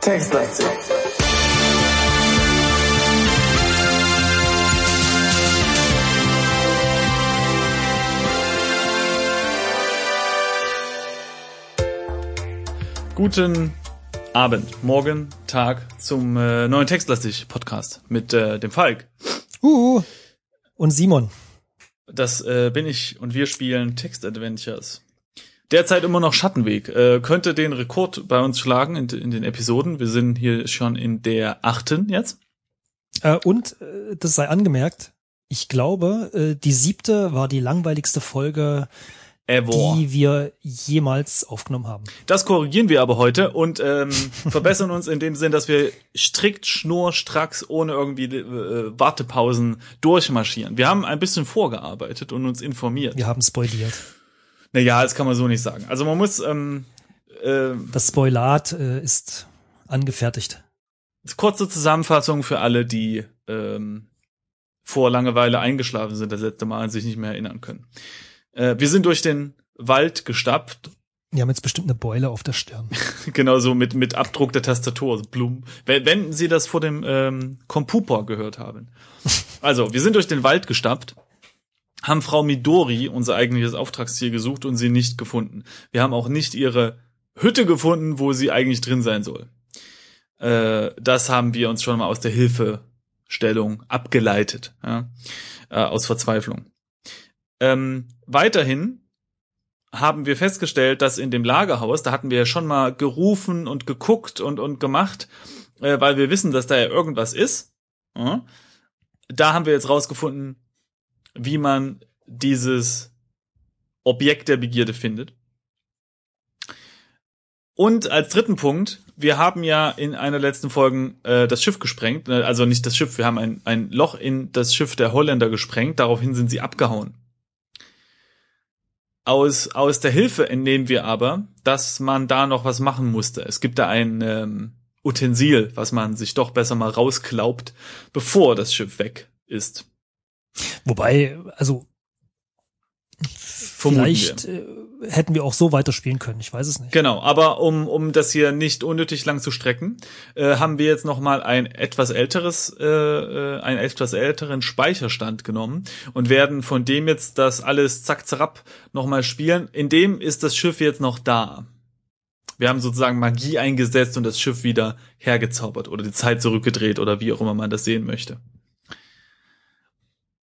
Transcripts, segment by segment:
Textlastig. Guten Abend, Morgen, Tag zum äh, neuen Textlastig Podcast mit äh, dem Falk. Uh, und Simon. Das äh, bin ich und wir spielen Text Adventures. Derzeit immer noch Schattenweg. Äh, könnte den Rekord bei uns schlagen in, in den Episoden. Wir sind hier schon in der achten jetzt. Äh, und, äh, das sei angemerkt, ich glaube, äh, die siebte war die langweiligste Folge, Ever. die wir jemals aufgenommen haben. Das korrigieren wir aber heute und ähm, verbessern uns in dem Sinn, dass wir strikt schnurstracks ohne irgendwie äh, Wartepausen durchmarschieren. Wir haben ein bisschen vorgearbeitet und uns informiert. Wir haben spoiliert. Naja, das kann man so nicht sagen. Also man muss ähm, äh, Das Spoilat äh, ist angefertigt. kurze Zusammenfassung für alle, die ähm, vor Langeweile eingeschlafen sind das letzte Mal und sich nicht mehr erinnern können. Äh, wir sind durch den Wald gestapft, Wir haben jetzt bestimmt eine Beule auf der Stirn. genauso mit mit Abdruck der Tastatur, also Blum. Wenn, wenn Sie das vor dem ähm, Computer gehört haben. Also, wir sind durch den Wald gestapft, haben Frau Midori, unser eigentliches Auftragsziel, gesucht und sie nicht gefunden. Wir haben auch nicht ihre Hütte gefunden, wo sie eigentlich drin sein soll. Äh, das haben wir uns schon mal aus der Hilfestellung abgeleitet, ja? äh, aus Verzweiflung. Ähm, weiterhin haben wir festgestellt, dass in dem Lagerhaus, da hatten wir ja schon mal gerufen und geguckt und, und gemacht, äh, weil wir wissen, dass da ja irgendwas ist. Ja? Da haben wir jetzt rausgefunden, wie man dieses Objekt der Begierde findet. Und als dritten Punkt, wir haben ja in einer letzten Folge äh, das Schiff gesprengt, also nicht das Schiff, wir haben ein, ein Loch in das Schiff der Holländer gesprengt, daraufhin sind sie abgehauen. Aus, aus der Hilfe entnehmen wir aber, dass man da noch was machen musste. Es gibt da ein ähm, Utensil, was man sich doch besser mal rausklaubt, bevor das Schiff weg ist. Wobei, also Vermuten vielleicht äh, hätten wir auch so weiterspielen können. Ich weiß es nicht. Genau, aber um, um das hier nicht unnötig lang zu strecken, äh, haben wir jetzt noch mal ein etwas älteres, äh, äh, einen etwas älteren Speicherstand genommen und werden von dem jetzt das alles zack zerab noch mal spielen. In dem ist das Schiff jetzt noch da. Wir haben sozusagen Magie eingesetzt und das Schiff wieder hergezaubert oder die Zeit zurückgedreht oder wie auch immer man das sehen möchte.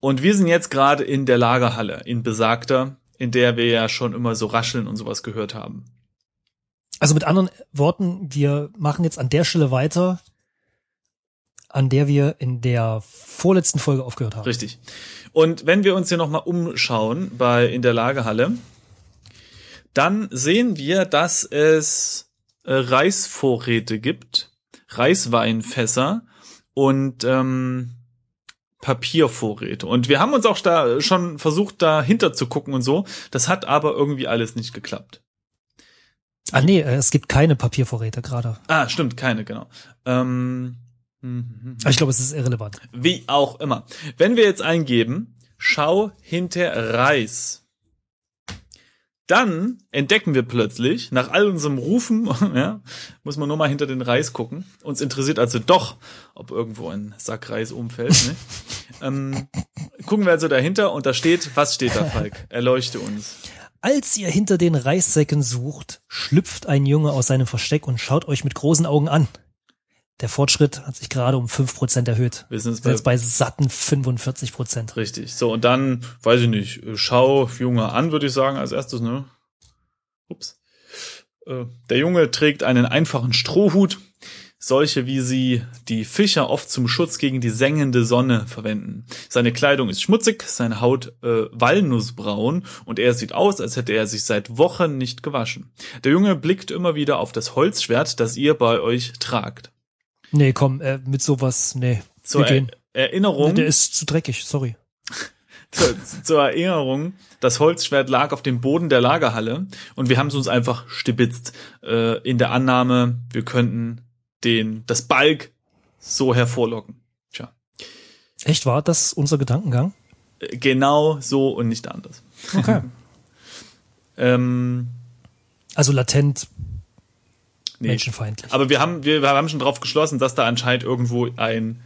Und wir sind jetzt gerade in der Lagerhalle, in besagter, in der wir ja schon immer so rascheln und sowas gehört haben. Also mit anderen Worten, wir machen jetzt an der Stelle weiter, an der wir in der vorletzten Folge aufgehört haben. Richtig. Und wenn wir uns hier nochmal umschauen bei in der Lagerhalle, dann sehen wir, dass es äh, Reisvorräte gibt, Reisweinfässer und ähm, Papiervorräte. Und wir haben uns auch da schon versucht, dahinter zu gucken und so. Das hat aber irgendwie alles nicht geklappt. Ah nee, äh, es gibt keine Papiervorräte gerade. Ah, stimmt, keine, genau. Ähm, mhm. Aber ich glaube, es ist irrelevant. Wie auch immer. Wenn wir jetzt eingeben, schau hinter Reis, dann entdecken wir plötzlich, nach all unserem Rufen, ja, muss man nur mal hinter den Reis gucken. Uns interessiert also doch, ob irgendwo ein Sack Reis umfällt. Ne? ähm, gucken wir also dahinter und da steht, was steht da, Falk? Erleuchte uns. Als ihr hinter den Reissäcken sucht, schlüpft ein Junge aus seinem Versteck und schaut euch mit großen Augen an. Der Fortschritt hat sich gerade um 5% erhöht. Wir sind jetzt sind bei, jetzt bei satten 45%. richtig. So, und dann, weiß ich nicht, schau Junge an, würde ich sagen, als erstes, ne? Ups. Äh, Der Junge trägt einen einfachen Strohhut, solche wie sie die Fischer oft zum Schutz gegen die sengende Sonne verwenden. Seine Kleidung ist schmutzig, seine Haut äh, walnussbraun und er sieht aus, als hätte er sich seit Wochen nicht gewaschen. Der Junge blickt immer wieder auf das Holzschwert, das ihr bei euch tragt. Nee, komm, äh, mit sowas, nee. Zur er Erinnerung, Der ist zu dreckig, sorry. zur, zur Erinnerung, das Holzschwert lag auf dem Boden der Lagerhalle und wir haben es uns einfach stibitzt äh, in der Annahme, wir könnten den das Balk so hervorlocken. Tja. Echt, war das unser Gedankengang? Äh, Genau so und nicht anders. Okay. Ähm, Also latent nee. menschenfeindlich. Aber wir haben, wir, wir haben schon drauf geschlossen, dass da anscheinend irgendwo ein,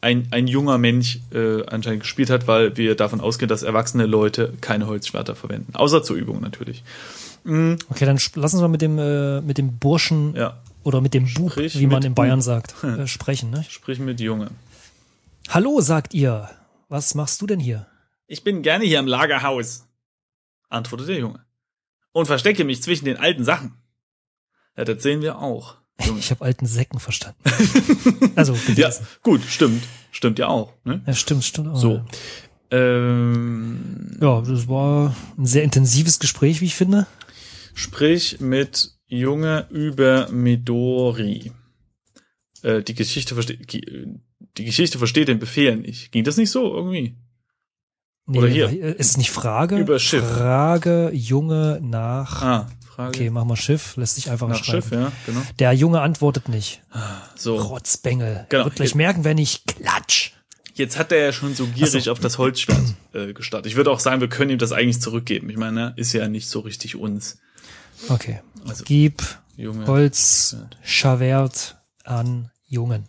ein, ein junger Mensch äh, anscheinend gespielt hat, weil wir davon ausgehen, dass erwachsene Leute keine Holzschwerter verwenden. Außer zur Übung natürlich. Okay, dann lass uns mal mit dem, äh, mit dem Burschen Ja. oder mit dem Bub, Sprich wie man in Bayern sagt, äh, sprechen. Ne? Sprich mit Junge. Hallo, sagt ihr. Was machst du denn hier? Ich bin gerne hier im Lagerhaus, antwortet der Junge. Und verstecke mich zwischen den alten Sachen. Ja, das sehen wir auch. Junge. Ich habe alten Säcken verstanden. also Ja, gut, stimmt. Stimmt ja auch. Ne? Ja, stimmt, stimmt. auch, So. Ähm, Ja, das war ein sehr intensives Gespräch, wie ich finde. sprich mit Junge über Midori. Äh, die Geschichte versteht, die Geschichte versteht den Befehl nicht. Ging das nicht so irgendwie? Nee, Oder hier. äh, Ist es nicht Frage? Über Schiff. Frage, Junge nach. Ah, Frage. Okay, mach mal Schiff, lässt sich einfach Nach schreiben. Schiff, ja, genau. Der Junge antwortet nicht. So. Rotzbengel. Genau. Wird gleich merken, wenn ich klatsch. Jetzt hat er ja schon so gierig auf das Holzschwert äh, gestartet. Ich würde auch sagen, wir können ihm das eigentlich zurückgeben. Ich meine, ist ja nicht so richtig uns. Okay. Also, Gib Junge. Holz, Schavert an Jungen.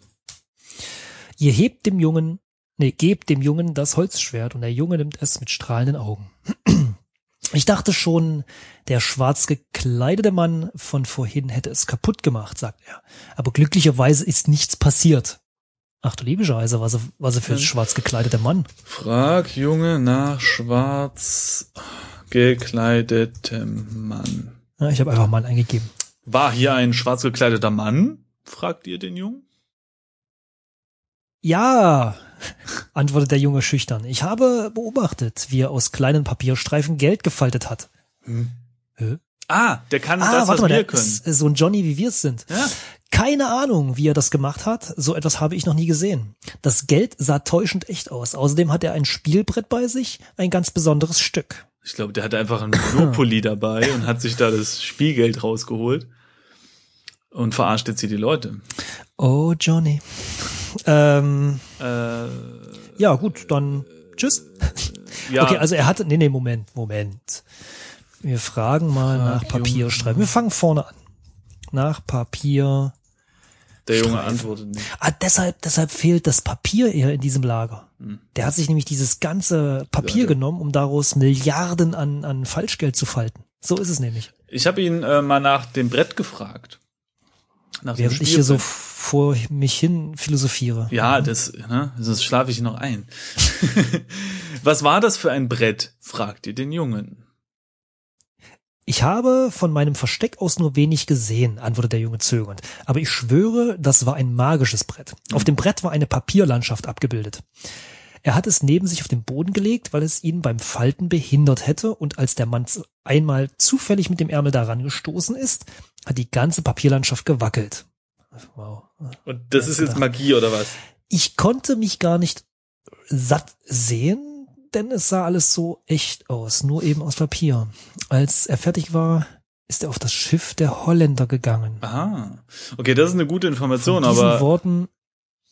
Ihr hebt dem Jungen, nee, gebt dem Jungen das Holzschwert und der Junge nimmt es mit strahlenden Augen. Ich dachte schon, der schwarz gekleidete Mann von vorhin hätte es kaputt gemacht, sagt er. Aber glücklicherweise ist nichts passiert. Ach du liebe Scheiße, was er, was er für ein schwarz gekleideter Mann. Frag Junge nach schwarz gekleidetem Mann. Ja, ich habe einfach Mann eingegeben. War hier ein schwarz gekleideter Mann? Fragt ihr den Jungen? Ja, antwortet der Junge schüchtern. Ich habe beobachtet, wie er aus kleinen Papierstreifen Geld gefaltet hat. Hä? Ah, der kann Ah, das, was warte mal, wir der können. ist äh, so ein Johnny, wie wir es sind. Ja. Keine Ahnung, wie er das gemacht hat. So etwas habe ich noch nie gesehen. Das Geld sah täuschend echt aus. Außerdem hat er ein Spielbrett bei sich, ein ganz besonderes Stück. Ich glaube, der hatte einfach ein Monopoly dabei und hat sich da das Spielgeld rausgeholt und verarscht jetzt hier die Leute. Oh, Johnny. Ähm, Äh, ja, gut, dann tschüss. ja, Okay, also er hatte, nee, nee, Moment, Moment. Wir fragen mal Frag nach Papierstreifen. Wir fangen vorne an. Nach Papier. der Junge Streifen. antwortet nicht. Ah, deshalb, deshalb fehlt das Papier eher in diesem Lager. Der hat sich nämlich dieses ganze Papier Hm. Ja, genommen, um daraus Milliarden an, an Falschgeld zu falten. So ist es nämlich. Ich habe ihn äh, mal nach dem Brett gefragt. Nach dem Während ich hier so. Vor mich hin philosophiere. Ja, das, ne, sonst schlafe ich noch ein. Was war das für ein Brett? fragt ihr den Jungen. Ich habe von meinem Versteck aus nur wenig gesehen, antwortet der Junge zögernd. Aber ich schwöre, das war ein magisches Brett. Auf dem Brett war eine Papierlandschaft abgebildet. Er hat es neben sich auf den Boden gelegt, weil es ihn beim Falten behindert hätte, und als der Mann einmal zufällig mit dem Ärmel daran gestoßen ist, hat die ganze Papierlandschaft gewackelt. Wow. Und das Ja, ist jetzt. Magie oder was? Ich konnte mich gar nicht satt sehen, denn es sah alles so echt aus, nur eben aus Papier. Als er fertig war, ist er auf das Schiff der Holländer gegangen. Aha. Okay, das ist eine gute Information, Von diesen aber. Worten,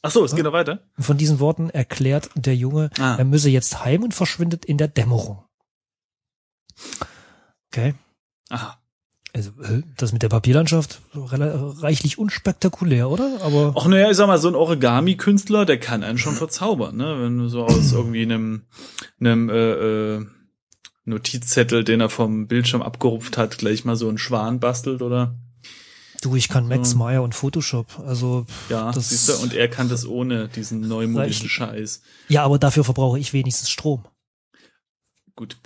Ach so, es geht noch weiter. von diesen Worten erklärt der Junge, Ah. er müsse jetzt heim und verschwindet in der Dämmerung. Okay. Aha. Also, das mit der Papierlandschaft, reichlich unspektakulär, oder? Aber Ach naja, ich sag mal, so ein Origami-Künstler, der kann einen schon verzaubern, ne? Wenn du so aus irgendwie einem, einem äh, äh, Notizzettel, den er vom Bildschirm abgerupft hat, gleich mal so einen Schwan bastelt oder du, ich kann Max. Meyer und Photoshop. Also, ja, Das- siehst du, und er kann das ohne diesen neumodischen. Scheiß. ja, aber dafür verbrauche ich wenigstens Strom. Gut.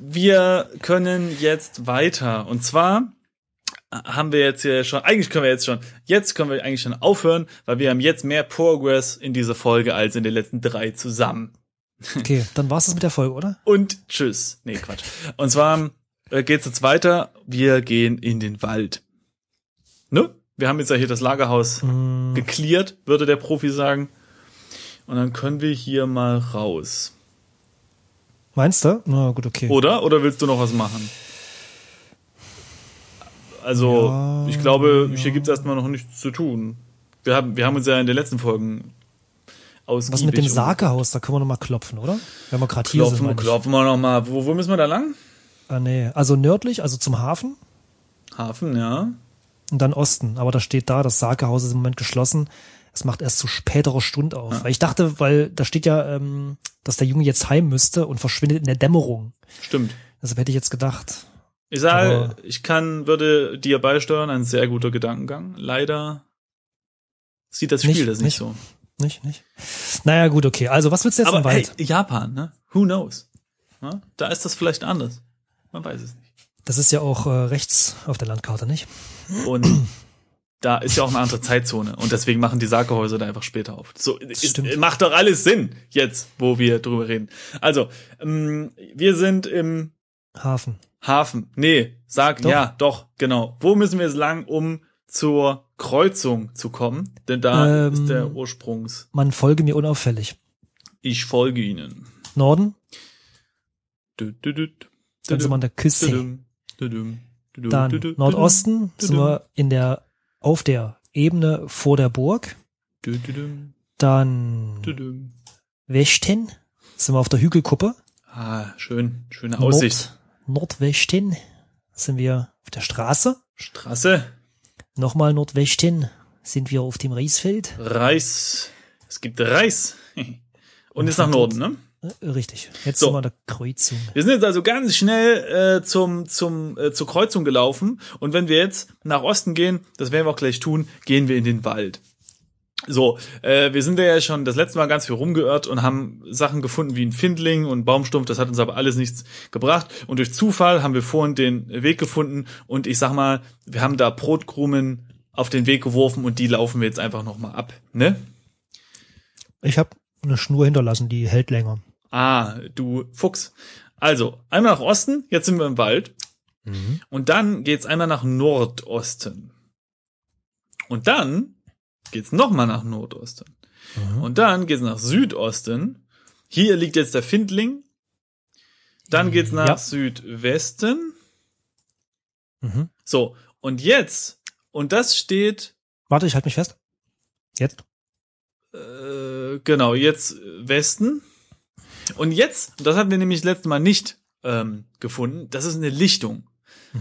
Wir können jetzt weiter. Und zwar haben wir jetzt hier schon, eigentlich können wir jetzt schon, jetzt können wir eigentlich schon aufhören, weil wir haben jetzt mehr Progress in dieser Folge als in den letzten drei zusammen. Okay, dann war's das mit der Folge, oder? Und tschüss. Nee, Quatsch. Und zwar äh, geht's jetzt weiter. Wir gehen in den Wald. Ne? Wir haben jetzt ja hier das Lagerhaus Mm, geklärt, würde der Profi sagen. Und dann können wir hier mal raus. Meinst du? Na gut, okay. Oder? Oder willst du noch was machen? Also, Ja, ich glaube, ja. hier gibt's erstmal noch nichts zu tun. Wir haben, wir haben uns ja in den letzten Folgen ausgiebig. Was mit dem Sakehaus? Da können wir noch mal klopfen, oder? Wenn wir gerade hier sind. Klopfen, wir noch mal. Wo, wo müssen wir da lang? Ah, nee. Also nördlich, also zum Hafen Hafen, ja. und dann Osten. Aber da steht da, das Sakehaus ist im Moment geschlossen. Es macht erst zu späterer Stunde auf. Weil ich dachte, weil da steht ja, ähm, dass der Junge jetzt heim müsste und verschwindet in der Dämmerung. Stimmt. Deshalb hätte ich jetzt gedacht. Ich sage, ich kann, würde dir beisteuern, ein sehr guter Gedankengang. Leider sieht das Spiel Nicht- das nicht, nicht. so. Nicht, nicht. Naja, gut, okay. Also was willst du jetzt Aber im Wald? hey, Japan, ne? Who knows? Ja? Da ist das vielleicht anders. Man weiß es nicht. Das ist ja auch äh, rechts auf der Landkarte, nicht? Und da ist ja auch eine andere Zeitzone. Und deswegen machen die Sakehäuser da einfach später auf. So, ist, macht doch alles Sinn, jetzt, wo wir drüber reden. Also, ähm, wir sind im Hafen. Hafen. Nee, sag, Doch. ja, doch, genau. Wo müssen wir jetzt lang, um zur Kreuzung zu kommen? Denn da Ähm, ist der Ursprungs. Man folge mir unauffällig. Ich folge Ihnen. Norden, Dü, dü, dü, dann sind wir an der Küste. Dann Nordosten sind wir in der, auf der Ebene vor der Burg. Dann. Westen sind wir auf der Hügelkuppe. Ah, schön, schöne Aussicht. Nord, Nordwesten sind wir auf der Straße. Straße, Nochmal Nordwesten sind wir auf dem Reisfeld. Reis. Es gibt Reis. Und ist nach Norden, ne? Äh, Richtig. Jetzt So. sind wir an der Kreuzung. Wir sind jetzt also ganz schnell äh, zum, zum, äh, zur Kreuzung gelaufen. Und wenn wir jetzt nach Osten gehen, das werden wir auch gleich tun, gehen wir in den Wald. So, äh, wir sind ja schon das letzte Mal ganz viel rumgeirrt und haben Sachen gefunden wie ein Findling und Baumstumpf, das hat uns aber alles nichts gebracht. Und durch Zufall haben wir vorhin den Weg gefunden und ich sag mal, wir haben da Brotkrumen auf den Weg geworfen und die laufen wir jetzt einfach nochmal ab, ne? Ich habe eine Schnur hinterlassen, die hält länger. Ah, du Fuchs. Also, einmal nach Osten, jetzt sind wir im Wald. Und dann geht's einmal nach Nordosten. Und dann geht's nochmal nach Nordosten. Mhm. Und dann geht's nach Südosten. Hier liegt jetzt der Findling. Dann geht's nach Ja. Südwesten. Mhm. So, und jetzt, und das steht, Warte, ich halte mich fest. Jetzt? äh, genau, jetzt Westen. Und jetzt, das hatten wir nämlich das letzte Mal nicht ähm, gefunden, das ist eine Lichtung.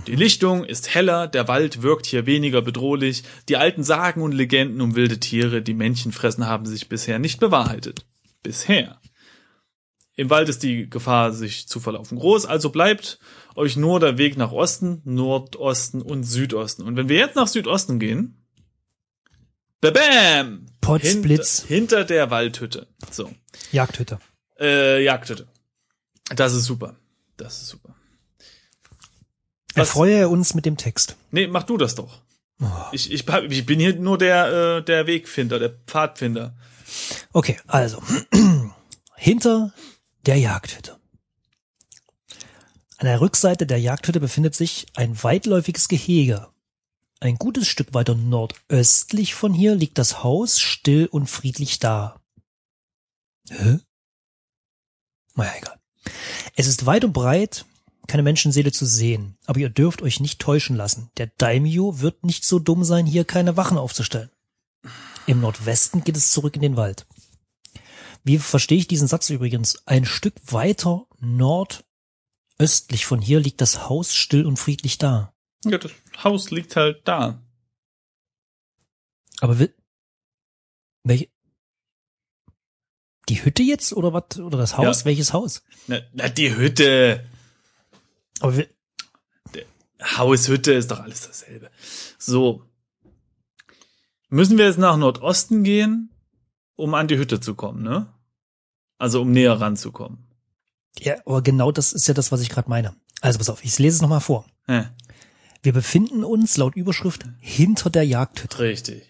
Die Lichtung ist heller, der Wald wirkt hier weniger bedrohlich, die alten Sagen und Legenden um wilde Tiere, die Männchen fressen, haben sich bisher nicht bewahrheitet. Bisher. Im Wald ist die Gefahr, sich zu verlaufen, groß, also bleibt euch nur der Weg nach Osten, Nordosten und Südosten. Und wenn wir jetzt nach Südosten gehen, babam! Potzblitz. Hinter, hinter der Waldhütte. So. Jagdhütte. Äh, Jagdhütte. Das ist super. Das ist super. Was- Erfreue uns mit dem Text. Nee, mach du das doch. Oh. Ich, ich, ich bin hier nur der, äh, der Wegfinder, der Pfadfinder. Okay, also. Hinter der Jagdhütte. An der Rückseite der Jagdhütte befindet sich ein weitläufiges Gehege. Ein gutes Stück weiter nordöstlich von hier liegt das Haus still und friedlich da. Hä? Naja, egal. Es ist weit und breit, keine Menschenseele zu sehen, aber ihr dürft euch nicht täuschen lassen. Der Daimyo wird nicht so dumm sein, hier keine Wachen aufzustellen. Im Nordwesten geht es zurück in den Wald. Wie verstehe ich diesen Satz übrigens? Ein Stück weiter nordöstlich von hier liegt das Haus still und friedlich da. Ja, das Haus liegt halt da. Aber welche, die Hütte jetzt oder was? Oder das Haus? Ja. Welches Haus? Na, na, die Hütte. Aber will, Haus, Hütte ist doch alles dasselbe. So. Müssen wir jetzt nach Nordosten gehen, um an die Hütte zu kommen, ne? Also um näher ranzukommen. ja, aber genau das ist ja das, was ich gerade meine. Also pass auf, ich lese es nochmal vor. Hä, Wir befinden uns laut Überschrift hinter der Jagdhütte. richtig.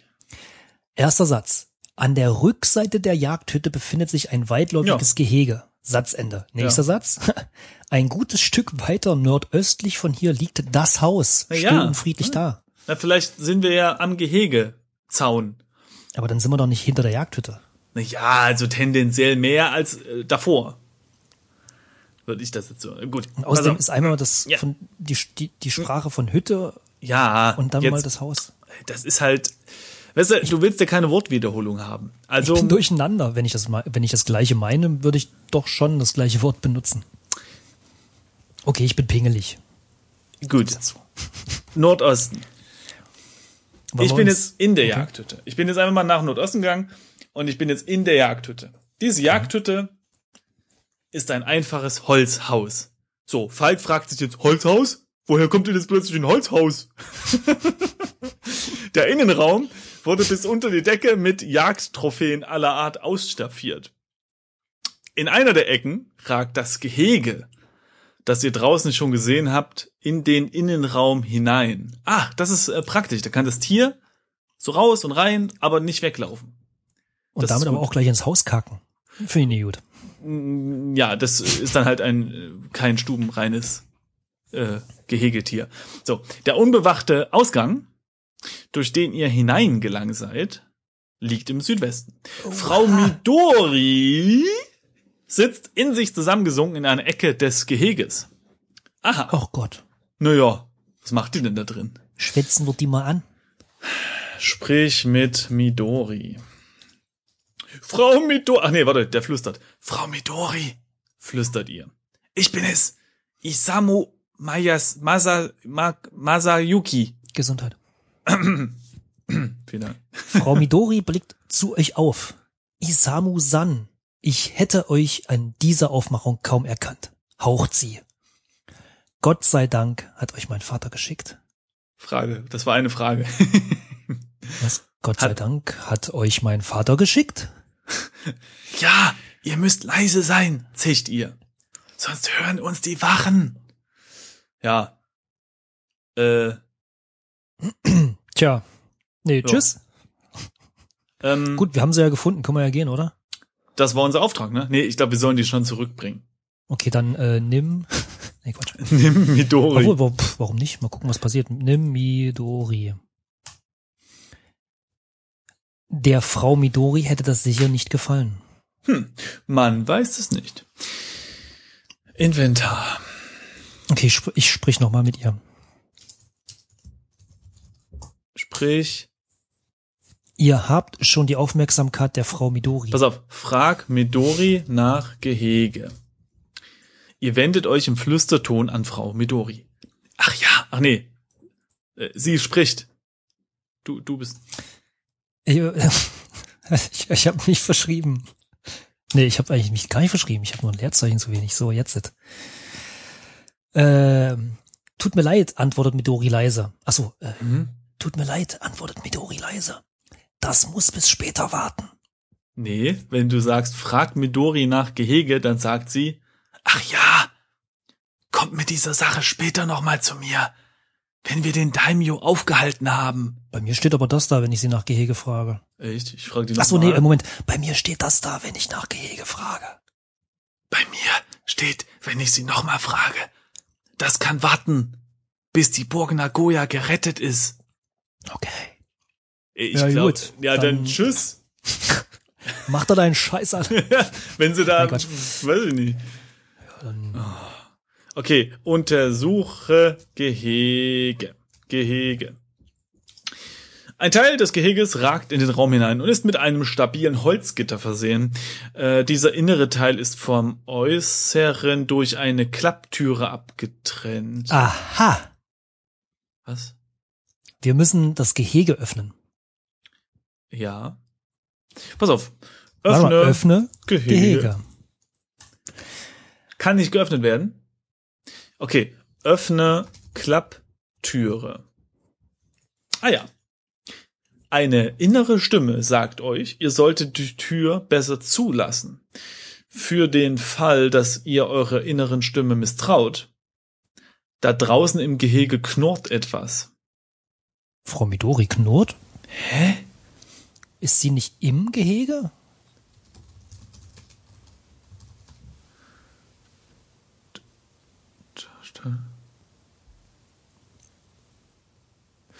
Erster Satz. An der Rückseite der Jagdhütte befindet sich ein weitläufiges Gehege. Satzende. Nächster Ja. Satz. Ein gutes Stück weiter nordöstlich von hier liegt das Haus. Still ja. und friedlich da. Na, vielleicht sind wir ja am Gehegezaun. Aber dann sind wir doch nicht hinter der Jagdhütte. Na ja, also tendenziell mehr als äh, davor. Würde ich das jetzt so. Gut. Und außerdem pass ist einmal das Ja. von die, die, die Sprache von Hütte ja und dann jetzt, mal das Haus. das ist halt, Weißt du, du willst ja keine Wortwiederholung haben. Also Ich bin durcheinander. Wenn ich das wenn ich das gleiche meine, würde ich doch schon das gleiche Wort benutzen. Okay, ich bin pingelig. gut. Nordosten. Wollen ich bin jetzt in der Okay. Jagdhütte. Ich bin jetzt einfach mal nach Nordosten gegangen und ich bin jetzt in der Jagdhütte. Diese Jagdhütte ist ein einfaches Holzhaus. So, Falk fragt sich jetzt, Holzhaus? Woher kommt denn jetzt plötzlich ein Holzhaus? der Innenraum wurde bis unter die Decke mit Jagdtrophäen aller Art ausstaffiert. In einer der Ecken ragt das Gehege, das ihr draußen schon gesehen habt, in den Innenraum hinein. Ah, das ist äh, praktisch. Da kann das Tier so raus und rein, aber nicht weglaufen. Und das damit aber auch gleich ins Haus kacken. Finde ich nicht gut. Mm, Ja, das ist dann halt ein äh, kein stubenreines äh, Gehegetier. So, der unbewachte Ausgang, durch den ihr hineingelangt seid, liegt im Südwesten. Frau Midori sitzt in sich zusammengesunken in einer Ecke des Geheges. Aha, Oh Gott. naja, was macht die denn da drin? Schwätzen wir die mal an. Sprich mit Midori. Frau Midori. Ach nee, warte, der flüstert. Frau Midori, flüstert ihr. Ich bin es. Isamu Mayas Masa, Ma, Masayuki. Gesundheit. Vielen Dank. Frau Midori blickt zu euch auf. Isamu San. Ich hätte euch an dieser Aufmachung kaum erkannt. Haucht sie. Gott sei Dank hat euch mein Vater geschickt. Frage. Das war eine Frage. Was? Gott sei Hat- Dank hat euch mein Vater geschickt? ja, ihr müsst leise sein, zischt ihr. Sonst hören uns die Wachen. Ja. Äh, Tja. Nee, tschüss. ähm, Gut, wir haben sie ja gefunden. Können wir ja gehen, oder? das war unser Auftrag, ne? Nee, ich glaube, wir sollen die schon zurückbringen. Okay, dann äh, nimm. Nee, Quatsch. Nimm Midori. Obwohl, warum, nicht? Mal gucken, was passiert. Nimm Midori. Der Frau Midori hätte das sicher nicht gefallen. Hm, man weiß es nicht. Inventar. Okay, ich, sp ich sprich noch mal mit ihr. Sprich, Ihr habt schon die Aufmerksamkeit der Frau Midori. pass auf, frag Midori nach Gehege. Ihr wendet euch im Flüsterton an Frau Midori. Ach ja, ach nee. Äh, Sie spricht. Du, du bist. Ich, ich, ich habe mich verschrieben. Nee, ich habe eigentlich mich gar nicht verschrieben. Ich habe nur ein Leerzeichen zu wenig. So, jetzt. it. Ähm, tut mir leid, antwortet Midori leise. Achso, äh, Hm? Tut mir leid, antwortet Midori leise. Das muss bis später warten. Nee, wenn du sagst, frag Midori nach Gehege, dann sagt sie, ach ja, kommt mit dieser Sache später nochmal zu mir, wenn wir den Daimyo aufgehalten haben. Bei mir steht aber das da, wenn ich sie nach Gehege frage. Echt? Ich frage die Achso, noch nee, mal. äh, Moment. Bei mir steht das da, wenn ich nach Gehege frage. Bei mir steht, wenn ich sie nochmal frage, das kann warten, bis die Burg Nagoya gerettet ist. Okay. Ich Ja, glaub, gut, ja, dann, dann- tschüss. Mach da deinen Scheiß an. wenn sie da, weiß ich nicht. Okay, untersuche Gehege. Gehege. Ein Teil des Geheges ragt in den Raum hinein und ist mit einem stabilen Holzgitter versehen. Äh, dieser innere Teil ist vom äußeren durch eine Klapptüre abgetrennt. Aha. Was? Wir müssen das Gehege öffnen. Ja. Pass auf. Öffne, mal, öffne Gehege. Gehege. Kann nicht geöffnet werden. Okay. Öffne Klapptüre. Ah ja. Eine innere Stimme sagt euch, ihr solltet die Tür besser zulassen. Für den Fall, dass ihr eurer inneren Stimme misstraut. Da draußen im Gehege knurrt etwas. Frau Midori knurrt. Hä? Ist sie nicht im Gehege?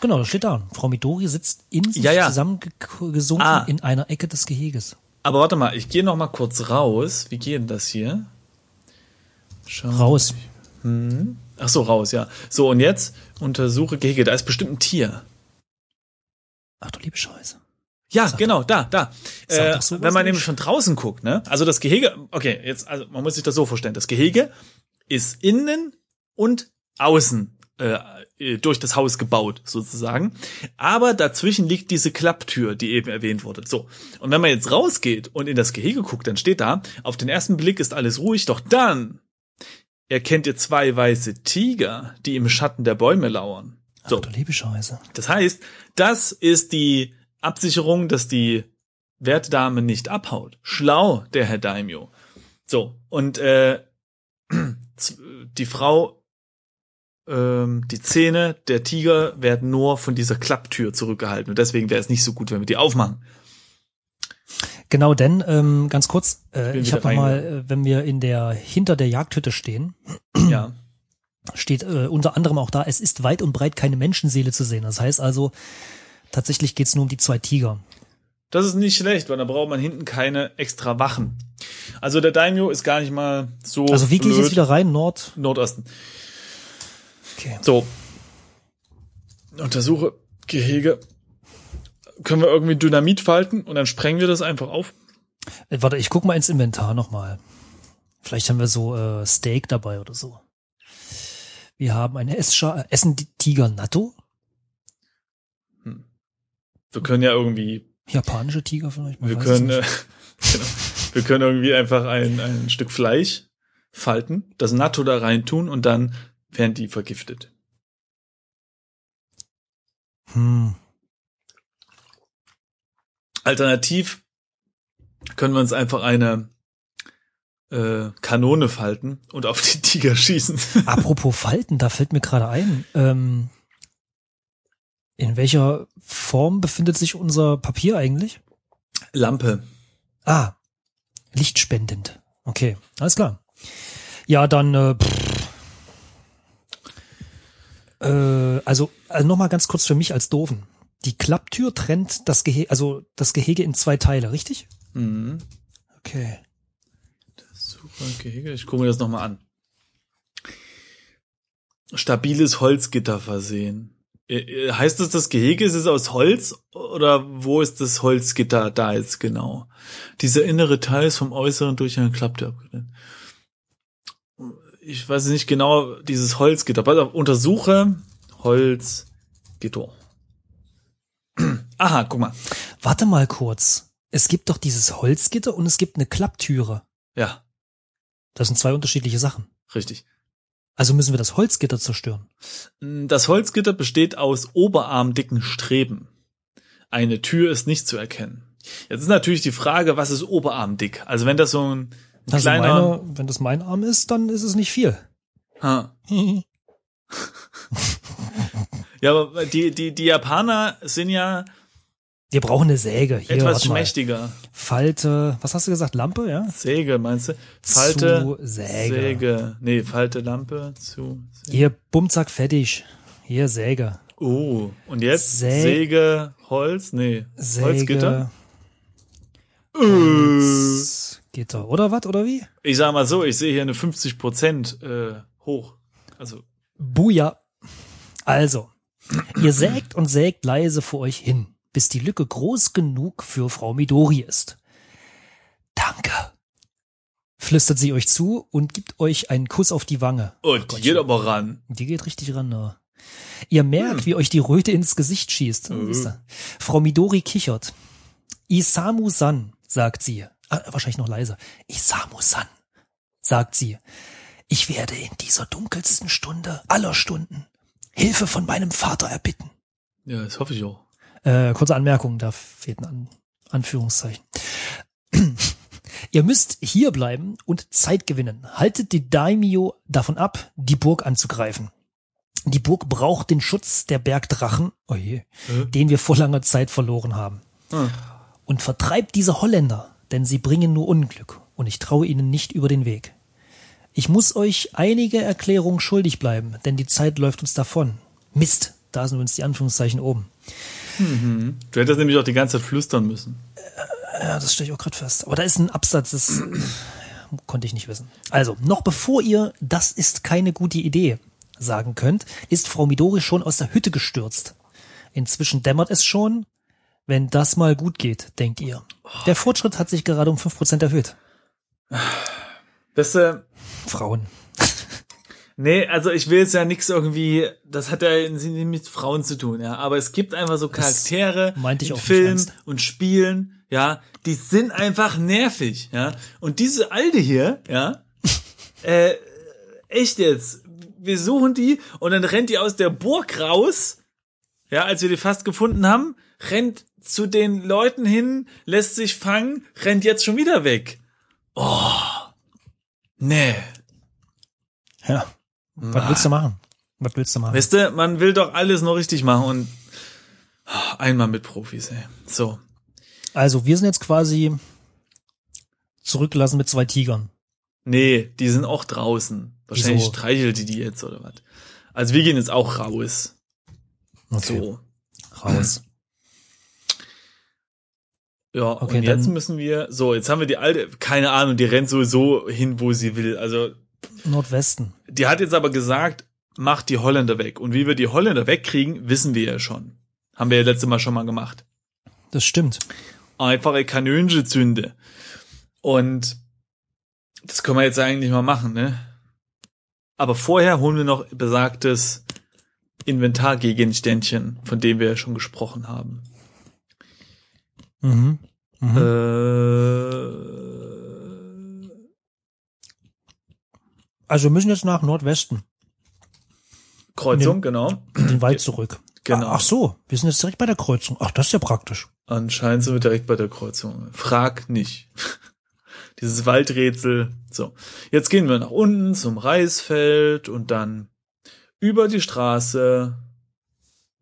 Genau, das steht da. Frau Midori sitzt in sich Ja, ja. zusammengesunken Ah. in einer Ecke des Geheges. Aber warte mal, ich gehe noch mal kurz raus. Wie geht denn das hier? Schau. Raus. Ach so, raus, ja. So, und jetzt untersuche Gehege. Da ist bestimmt ein Tier. Ach du liebe Scheiße. Ja, genau, da, da. Sag Äh, sowas wenn man nämlich von draußen guckt, ne? Also das Gehege, okay, jetzt, also man muss sich das so vorstellen. Das Gehege ist innen und außen äh, äh, durch das Haus gebaut, sozusagen. Aber dazwischen liegt diese Klapptür, die eben erwähnt wurde. So. Und wenn man jetzt rausgeht und in das Gehege guckt, dann steht da, auf den ersten Blick ist alles ruhig, doch dann erkennt ihr zwei weiße Tiger, die im Schatten der Bäume lauern. So. Ach, du liebe Scheiße. Das heißt, das ist die Absicherung, dass die Wertdame nicht abhaut. Schlau, der Herr Daimyo. So, und äh, die Frau, ähm, die Zähne der Tiger werden nur von dieser Klapptür zurückgehalten. Und deswegen wäre es nicht so gut, wenn wir die aufmachen. Genau, denn ähm, ganz kurz, äh, ich wieder habe nochmal, äh, wenn wir in der hinter der Jagdhütte stehen, Ja. Steht äh, unter anderem auch da, es ist weit und breit keine Menschenseele zu sehen. Das heißt also, tatsächlich geht's nur um die zwei Tiger. Das ist nicht schlecht, weil da braucht man hinten keine extra Wachen. Also der Daimyo ist gar nicht mal so Also wie gehe ich jetzt wieder rein? Nord? Nordosten. Okay. So. Untersuche Gehege. Können wir irgendwie Dynamit falten und dann sprengen wir das einfach auf? Äh, warte, ich guck mal ins Inventar nochmal. Vielleicht haben wir so äh, Steak dabei oder so. Wir haben eine Essschale. Essen die Tiger Natto? Wir können ja irgendwie, Japanische Tiger vielleicht? Man wir können, äh, genau, wir können irgendwie einfach ein, ein Stück Fleisch falten, das Natto da rein tun und dann werden die vergiftet. Hm. Alternativ können wir uns einfach eine äh, Kanone falten und auf die Tiger schießen. Apropos Falten, da fällt mir gerade ein. Ähm, in welcher Form befindet sich unser Papier eigentlich? Lampe. Ah, lichtspendend. Okay, alles klar. Ja, dann äh, pff, äh, also, also noch mal ganz kurz für mich als Doofen. Die Klapptür trennt das Gehege, also das Gehege in zwei Teile, richtig? Mhm. Okay. Gehege. Ich gucke mir das nochmal an. Stabiles Holzgitter versehen. Äh, äh, Heißt das, das Gehege ist es aus Holz oder wo ist das Holzgitter da jetzt genau? Dieser innere Teil ist vom Äußeren durch eine Klapptür abgetrennt. Ich weiß nicht genau, dieses Holzgitter. Pass auf, untersuche Holzgitter. Aha, guck mal. Warte mal kurz. Es gibt doch dieses Holzgitter und es gibt eine Klapptüre. Ja, Das sind zwei unterschiedliche Sachen. richtig. Also müssen wir das Holzgitter zerstören. Das Holzgitter besteht aus oberarmdicken Streben. Eine Tür ist nicht zu erkennen. Jetzt ist natürlich die Frage, was ist oberarmdick? Also wenn das so ein Also kleiner, meine, wenn das mein Arm ist, dann ist es nicht viel. ha. ja, aber die die die Japaner sind ja Wir brauchen eine Säge. Hier, etwas schmächtiger. Falte, was hast du gesagt? Lampe, ja? Säge, meinst du? Falte, Zu Säge. Säge. Nee, Falte, Lampe, zu. Säge. Hier, Bumzack, fertig. Hier, Säge. Oh, und jetzt Sä- Säge, Holz? Nee, Holzgitter. Säge. Äh. Gitter. Oder was? Oder wie? Ich sag mal so, ich sehe hier eine 50 Prozent äh, hoch. Also Buja. Also, ihr sägt und sägt leise vor euch hin, bis die Lücke groß genug für Frau Midori ist. Danke. Flüstert sie euch zu und gibt euch einen Kuss auf die Wange. und die geht aber ran. Die geht richtig ran, ne? Ihr merkt, wie euch die Röte ins Gesicht schießt. Mhm. Frau Midori kichert. Isamu-san, sagt sie. Ah, wahrscheinlich noch leiser. Isamu-san, sagt sie. Ich werde in dieser dunkelsten Stunde aller Stunden Hilfe von meinem Vater erbitten. Ja, das hoffe ich auch. Äh, kurze Anmerkung, da fehlt ein An Anführungszeichen. Ihr müsst hier bleiben und Zeit gewinnen. Haltet die Daimyo davon ab, die Burg anzugreifen. Die Burg braucht den Schutz der Bergdrachen, oh je, Hä? den wir vor langer Zeit verloren haben. Hm. Und vertreibt diese Holländer, denn sie bringen nur Unglück und ich traue ihnen nicht über den Weg. Ich muss euch einige Erklärungen schuldig bleiben, denn die Zeit läuft uns davon. Mist, da sind uns die Anführungszeichen oben. Du hättest nämlich auch die ganze Zeit flüstern müssen. Ja, das stelle ich auch gerade fest. Aber da ist ein Absatz, das äh, konnte ich nicht wissen. Also, noch bevor ihr das ist keine gute Idee sagen könnt, ist Frau Midori schon aus der Hütte gestürzt. Inzwischen dämmert es schon, wenn das mal gut geht, denkt ihr? Der Fortschritt hat sich gerade um 5% erhöht. Weißt du, Frauen. Nee, also ich will jetzt ja nichts irgendwie, das hat ja nicht mit Frauen zu tun, ja. Aber es gibt einfach so Charaktere meinte ich in Filmen und Spielen, ja, die sind einfach nervig, ja. Und diese alte hier, ja, äh, echt jetzt, wir suchen die und dann rennt die aus der Burg raus, ja, als wir die fast gefunden haben, rennt zu den Leuten hin, lässt sich fangen, rennt jetzt schon wieder weg. Oh. Nee. Ja. Was willst du machen? Was willst du machen? Weißt du, man will doch alles noch richtig machen und einmal mit Profis, ey. So. Also, wir sind jetzt quasi zurückgelassen mit zwei Tigern. Nee, die sind auch draußen. Wahrscheinlich Wieso? streichelt die die jetzt oder was. Also wir gehen jetzt auch raus. Okay. So. Raus. Ja, Okay, und jetzt müssen wir, so, jetzt haben wir die alte, keine Ahnung, die rennt sowieso hin, wo sie will. Also, Nordwesten. die hat jetzt aber gesagt, macht die Holländer weg. Und wie wir die Holländer wegkriegen, wissen wir ja schon. Haben wir ja letztes Mal schon mal gemacht. Das stimmt. einfache Kanönche zünde. Und das können wir jetzt eigentlich mal machen, ne? Aber vorher holen wir noch besagtes Inventargegenständchen, von dem wir ja schon gesprochen haben. Mhm. Mhm. Äh, Also wir müssen jetzt nach Nordwesten, Kreuzung, genau. in den Wald zurück. Genau. Ach so, wir sind jetzt direkt bei der Kreuzung. Ach, das ist ja praktisch. Anscheinend sind wir direkt bei der Kreuzung. Frag nicht. Dieses Waldrätsel. So. Jetzt gehen wir nach unten zum Reisfeld und dann über die Straße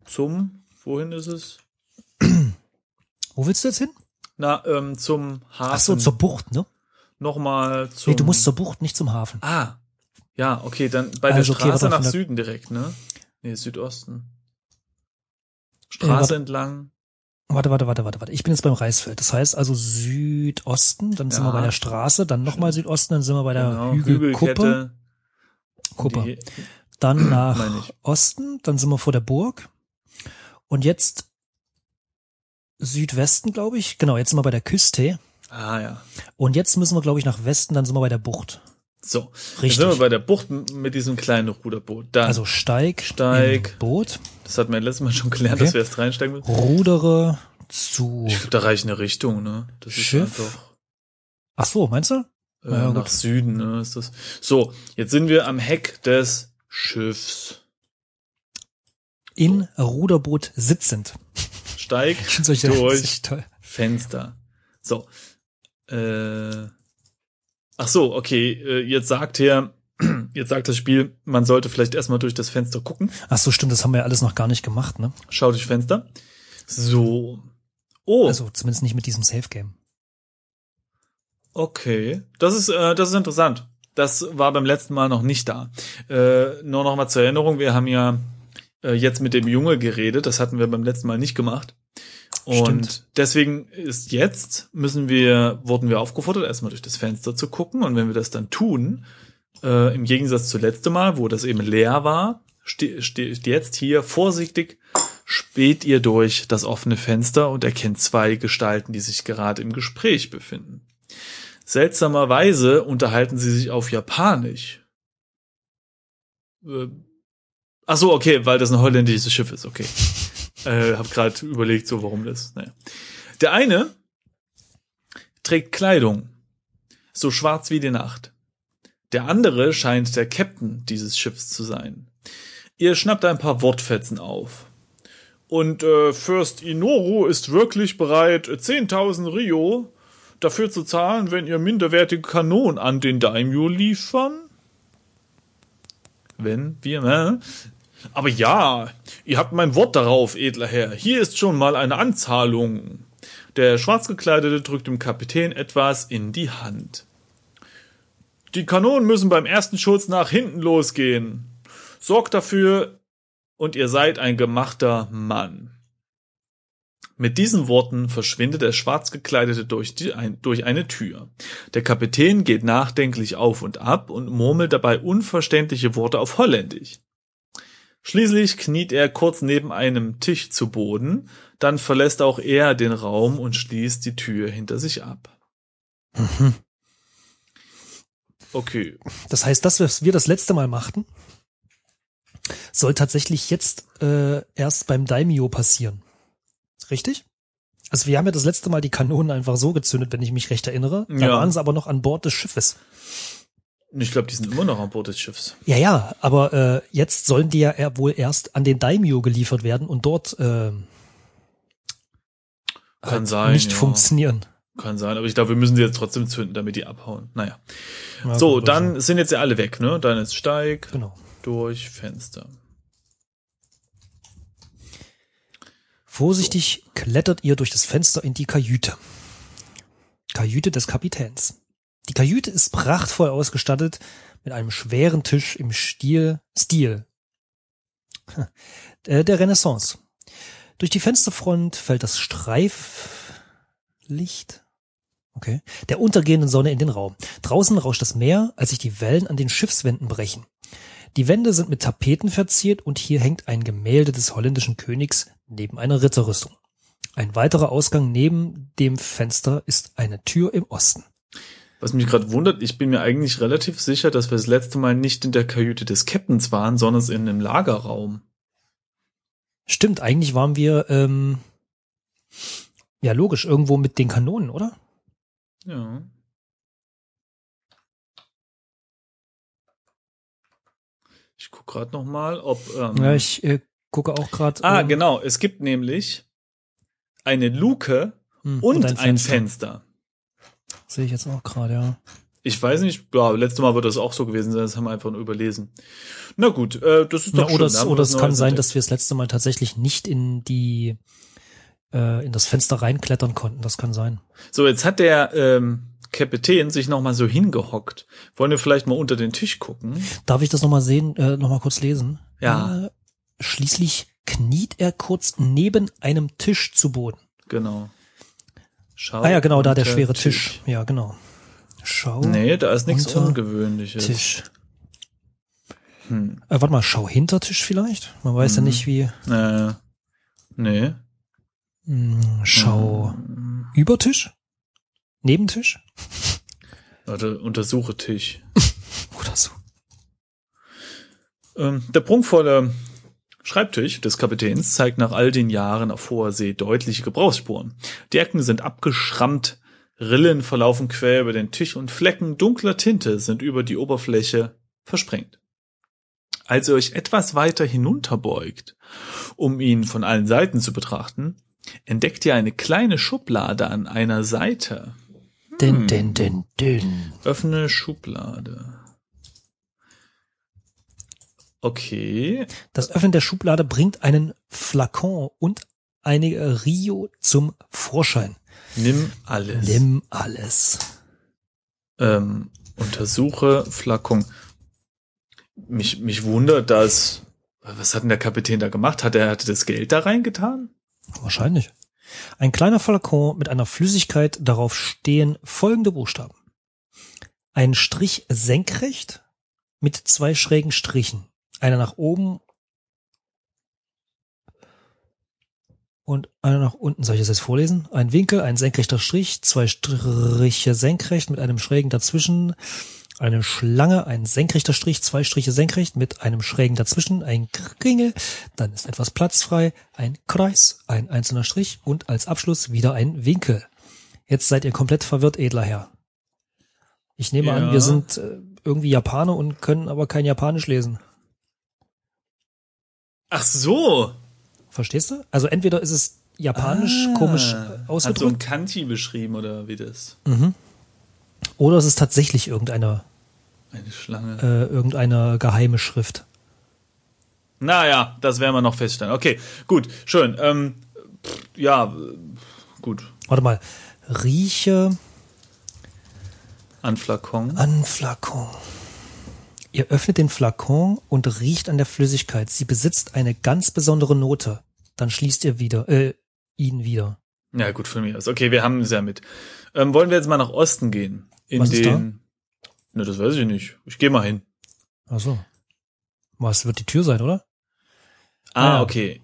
zum, wohin ist es? Wo willst du jetzt hin? Na, ähm, zum Hafen. Ach so, zur Bucht, ne? Nochmal zum. Nee, du musst zur Bucht, nicht zum Hafen. Ah. Ja, okay, dann bei Also, der okay, Straße warte, nach Süden direkt, ne? Nee, Südosten. Straße warte. entlang. Warte, warte, warte, warte, warte. Ich bin jetzt beim Reisfeld. Das heißt also Südosten, dann sind Ja. wir bei der Straße, dann nochmal Südosten, dann sind wir bei der Genau, Hügelkuppe. Kuppe. Dann nach. Osten, dann sind wir vor der Burg. Und jetzt Südwesten, glaube ich. Genau, jetzt sind wir bei der Küste. Ah, ja. Und jetzt müssen wir, glaube ich, nach Westen, dann sind wir bei der Bucht. So. Jetzt Richtig. sind wir bei der Bucht mit diesem kleinen Ruderboot. Dann, Also steig, Steig. Boot, das hatten wir letztes Mal schon gelernt, Okay. dass wir erst reinsteigen müssen. rudere zu. Ich glaube, da reicht eine Richtung, ne? Das ist Schiff? einfach Ach so, meinst du? äh, Ja, nach gut. Süden, ne? Ist das. So, jetzt sind wir am Heck des Schiffs. In Ruderboot sitzend. Steig Durch. Fenster. So. Äh, ach so, okay. äh, Jetzt sagt er, jetzt sagt das Spiel, man sollte vielleicht erstmal durch das Fenster gucken. Ach so, stimmt, das haben wir ja alles noch gar nicht gemacht, ne? Schau durch Fenster. So. Oh, Also zumindest nicht mit diesem Safe Game. okay. Das ist, äh, das ist interessant. Das war beim letzten Mal noch nicht da. Äh, nur noch mal zur Erinnerung, wir haben ja äh, jetzt mit dem Junge geredet. Das hatten wir beim letzten Mal nicht gemacht. Und Stimmt. deswegen ist jetzt, müssen wir, wurden wir aufgefordert, erstmal durch das Fenster zu gucken. Und wenn wir das dann tun, äh, im Gegensatz zu letztem Mal, wo das eben leer war, ste steht jetzt hier vorsichtig, späht ihr durch das offene Fenster und erkennt zwei Gestalten, die sich gerade im Gespräch befinden. Seltsamerweise unterhalten sie sich auf Japanisch. Äh, ach so, okay, weil das ein holländisches Schiff ist, okay. Äh, hab gerade überlegt, so warum das. Naja. Der eine trägt Kleidung, so schwarz wie die Nacht. Der andere scheint der Captain dieses Schiffs zu sein. Ihr schnappt ein paar Wortfetzen auf. Und äh, Fürst Inoru ist wirklich bereit, 10.000 Rio dafür zu zahlen, wenn ihr minderwertige Kanonen an den Daimyo liefern? Wenn wir, ne? Aber ja, ihr habt mein Wort darauf, edler Herr. Hier ist schon mal eine Anzahlung. Der Schwarzgekleidete drückt dem Kapitän etwas in die Hand. Die Kanonen müssen beim ersten Schuss nach hinten losgehen. Sorgt dafür, und ihr seid ein gemachter Mann. Mit diesen Worten verschwindet der Schwarzgekleidete durch, die, ein, durch eine Tür. Der Kapitän geht nachdenklich auf und ab und murmelt dabei unverständliche Worte auf Holländisch. Schließlich kniet er kurz neben einem Tisch zu Boden, dann verlässt auch er den Raum und schließt die Tür hinter sich ab. Mhm. Okay. Das heißt, das, was wir das letzte Mal machten, soll tatsächlich jetzt äh, erst beim Daimyo passieren. Richtig? Also wir haben ja das letzte Mal die Kanonen einfach so gezündet, wenn ich mich recht erinnere. Da Ja. waren sie aber noch an Bord des Schiffes. Ich glaube, die sind immer noch an Bord des Schiffs. Ja, ja, aber äh, jetzt sollen die ja wohl erst an den Daimyo geliefert werden und dort äh, Kann sein, nicht ja. funktionieren. Kann sein, aber ich glaube, wir müssen sie jetzt trotzdem zünden, damit die abhauen. Naja. Ja, so, gut, dann also, sind jetzt ja alle weg, ne? Dann ist Steig Genau. durch Fenster. Vorsichtig klettert ihr durch das Fenster in die Kajüte. Kajüte des Kapitäns. Die Kajüte ist prachtvoll ausgestattet mit einem schweren Tisch im Stil, Stil äh, der Renaissance. Durch die Fensterfront fällt das Streiflicht okay, der untergehenden Sonne in den Raum. Draußen rauscht das Meer, als sich die Wellen an den Schiffswänden brechen. Die Wände sind mit Tapeten verziert und hier hängt ein Gemälde des holländischen Königs neben einer Ritterrüstung. Ein weiterer Ausgang neben dem Fenster ist eine Tür im Osten. Was mich gerade wundert, ich bin mir eigentlich relativ sicher, dass wir das letzte Mal nicht in der Kajüte des Captains waren, sondern in einem Lagerraum. Stimmt, eigentlich waren wir, ähm, ja logisch, irgendwo mit den Kanonen, oder? Ja. Ich guck gerade noch mal, ob ähm, Ja, ich äh, gucke auch gerade. Ah, ähm, genau, es gibt nämlich eine Luke hm, und, ein, Fenster. Sehe ich jetzt auch gerade, ja. Ich weiß nicht, ja, letztes Mal wird das auch so gewesen sein, das haben wir einfach nur überlesen. Na gut, äh, das ist Ja, doch oder schön, es, oder es kann sein, entdeckt. dass wir das letzte Mal tatsächlich nicht in die äh, in das Fenster reinklettern konnten. Das kann sein. So, jetzt hat der ähm, Kapitän sich noch mal so hingehockt. Wollen wir vielleicht mal unter den Tisch gucken? Darf ich das nochmal sehen, äh, nochmal kurz lesen? Ja. Äh, schließlich kniet er kurz neben einem Tisch zu Boden. Genau. Schau Ah ja, genau, da der schwere Tisch. Ja, genau. Schau Nee, da ist nichts Ungewöhnliches. Tisch. Hm. Äh, warte mal, schau hinter Tisch vielleicht? Man weiß ja Mhm. nicht wie. Äh, nee. Hm, schau Hm. über Tisch? Neben Tisch? Warte, untersuche Tisch. Oder so. Ähm, der prunkvolle Schreibtisch des Kapitäns zeigt nach all den Jahren auf hoher See deutliche Gebrauchsspuren. Die Ecken sind abgeschrammt, Rillen verlaufen quer über den Tisch und Flecken dunkler Tinte sind über die Oberfläche versprengt. Als ihr euch etwas weiter hinunterbeugt, um ihn von allen Seiten zu betrachten, entdeckt ihr eine kleine Schublade an einer Seite. Den, den, den, den. Öffne Schublade. Okay. Das Öffnen der Schublade bringt einen Flakon und eine Rio zum Vorschein. Nimm alles. Nimm alles. Ähm, untersuche Flakon. Mich, mich wundert, dass. Was hat denn der Kapitän da gemacht? Hat er hatte das Geld da reingetan? Wahrscheinlich. Ein kleiner Flakon mit einer Flüssigkeit, darauf stehen folgende Buchstaben. Ein Strich senkrecht mit zwei schrägen Strichen. Einer nach oben und einer nach unten. Soll ich das jetzt vorlesen? Ein Winkel, ein senkrechter Strich, zwei Striche senkrecht mit einem schrägen dazwischen, eine Schlange, ein senkrechter Strich, zwei Striche senkrecht mit einem schrägen dazwischen, ein Kringel, dann ist etwas Platz frei, ein Kreis, ein einzelner Strich und als Abschluss wieder ein Winkel. Jetzt seid ihr komplett verwirrt, edler Herr. Ich nehme an, Ja. wir sind äh, irgendwie Japaner und können aber kein Japanisch lesen. Ach so. Verstehst du? Also entweder ist es japanisch Ah. komisch äh, Hat so ein ausgedrückt Kanji beschrieben oder wie das? mhm. oder es ist tatsächlich irgendeine, Eine Schlange. äh, irgendeine geheime Schrift. Naja, das werden wir noch feststellen. Okay, gut, schön. Ähm, pff, ja, gut. Warte mal. Rieche An Flakon. an Flakon. Ihr öffnet den Flakon und riecht an der Flüssigkeit. Sie besitzt eine ganz besondere Note. Dann schließt ihr wieder, äh, ihn wieder. Ja, gut, von mir aus. Okay, wir haben es ja mit. Ähm, wollen wir jetzt mal nach Osten gehen? In Was ist den. Ne, das weiß ich nicht. Ich gehe mal hin. Ach so. Was wird die Tür sein, oder? Ah, Ja. okay.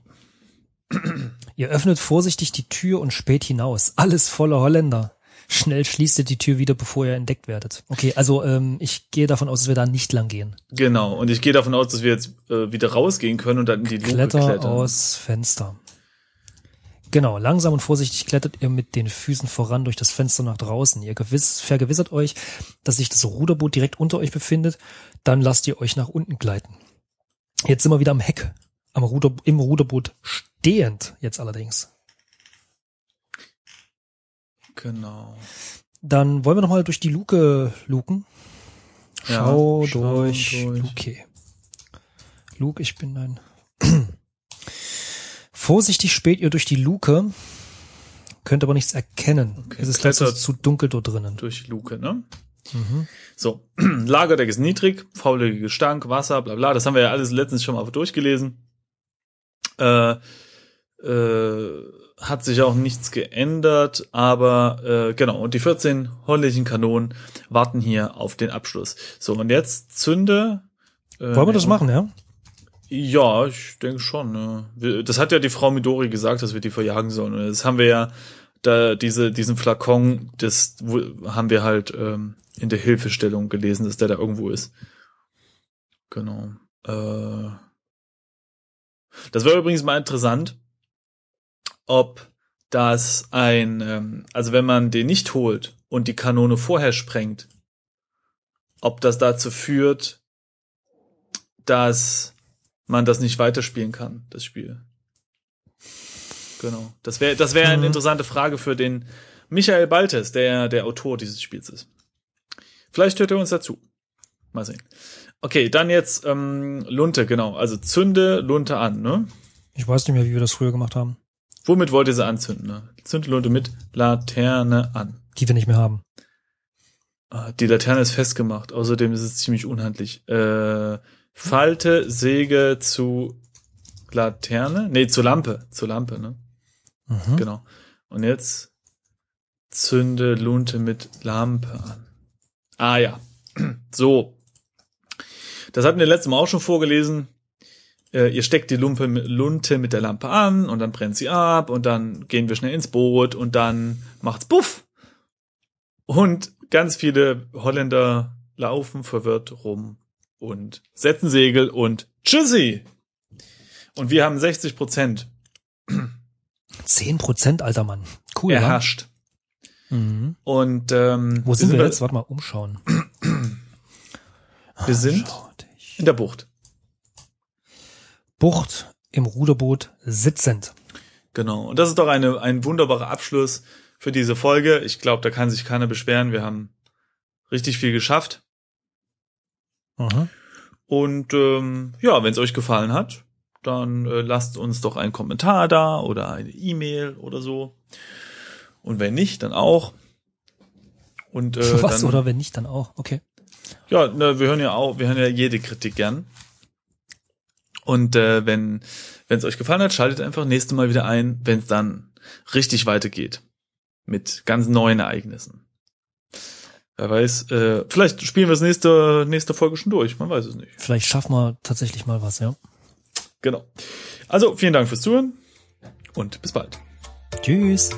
Ihr öffnet vorsichtig die Tür und späht hinaus. Alles voller Holländer. Schnell schließt ihr die Tür wieder, bevor ihr entdeckt werdet. Okay, also ähm, ich gehe davon aus, dass wir da nicht lang gehen. Genau. Und ich gehe davon aus, dass wir jetzt äh, wieder rausgehen können und dann in die Luke Kletter klettern. aus Fenster. Genau, langsam und vorsichtig klettert ihr mit den Füßen voran durch das Fenster nach draußen. Ihr gewiss, vergewissert euch, dass sich das Ruderboot direkt unter euch befindet. Dann lasst ihr euch nach unten gleiten. Jetzt sind wir wieder am Heck, am Ruder, im Ruderboot stehend jetzt allerdings. Genau. Dann wollen wir nochmal durch die Luke luken. Ja, Schau schau durch, durch. Luke. Luke, ich bin ein. Vorsichtig späht ihr durch die Luke, könnt aber nichts erkennen. Okay, es ist trotzdem zu dunkel dort drinnen. Durch Luke, ne? Mhm. So, Lagerdeck ist niedrig, fauliger Gestank, Wasser, bla bla. Das haben wir ja alles letztens schon mal durchgelesen. Äh, äh, hat sich auch nichts geändert, aber äh, genau, und die 14 holländischen Kanonen warten hier auf den Abschluss. So, und jetzt zünde. Äh, Wollen wir das machen, ja? Ja, ich denke schon. Ne. Das hat ja die Frau Midori gesagt, dass wir die verjagen sollen. Und das haben wir ja, da diese diesen Flakon, das haben wir halt ähm, in der Hilfestellung gelesen, dass der da irgendwo ist. Genau. Äh, das wäre übrigens mal interessant, ob das ein, ähm, also wenn man den nicht holt und die Kanone vorher sprengt, ob das dazu führt, dass man das nicht weiterspielen kann, das Spiel. Genau. Das wäre das wäre eine Mhm. interessante Frage für den Michael Baltes, der der Autor dieses Spiels ist. Vielleicht hört er uns dazu. Mal sehen. Okay, dann jetzt ähm, Lunte, genau. Also zünde Lunte an, ne? Ich weiß nicht mehr, wie wir das früher gemacht haben. Womit wollt ihr sie anzünden? Ne? Zünde Lunte mit Laterne an. Die wir nicht mehr haben. Ah, Die Laterne ist festgemacht. Außerdem ist es ziemlich unhandlich. Äh, Falte Säge zu Laterne? Nee, zu Lampe. Zu Lampe, ne? Mhm. Genau. Und jetzt zünde Lunte mit Lampe an. Ah ja. So. Das hatten wir letztes Mal auch schon vorgelesen. Äh, ihr steckt die Lumpe, mit- Lunte mit der Lampe an und dann brennt sie ab und dann gehen wir schnell ins Boot und dann macht's Buff. Und ganz viele Holländer laufen verwirrt rum und setzen Segel und tschüssi. Und wir haben 60 Prozent Zehn Prozent, alter Mann. Cool, erhascht. Mhm. Und ähm, Wo sind wir jetzt? Warte mal, umschauen. Wir sind Schau dich. in der Bucht. Bucht im Ruderboot sitzend. Genau. Und das ist doch eine, ein wunderbarer Abschluss für diese Folge. Ich glaube, da kann sich keiner beschweren. Wir haben richtig viel geschafft. Mhm. Und ähm, ja, wenn es euch gefallen hat, dann äh, lasst uns doch einen Kommentar da oder eine E-Mail oder so. Und wenn nicht, dann auch. Und äh, Was dann, oder wenn nicht, dann auch. Okay. Ja, ne, wir hören ja auch, wir hören ja jede Kritik gern. Und äh, wenn wenn es euch gefallen hat, schaltet einfach nächste Mal wieder ein, wenn es dann richtig weitergeht mit ganz neuen Ereignissen. Wer weiß, äh, vielleicht spielen wir das nächste nächste Folge schon durch, man weiß es nicht. Vielleicht schaffen wir tatsächlich mal was, ja. Genau. Also vielen Dank fürs Zuhören und bis bald. Tschüss.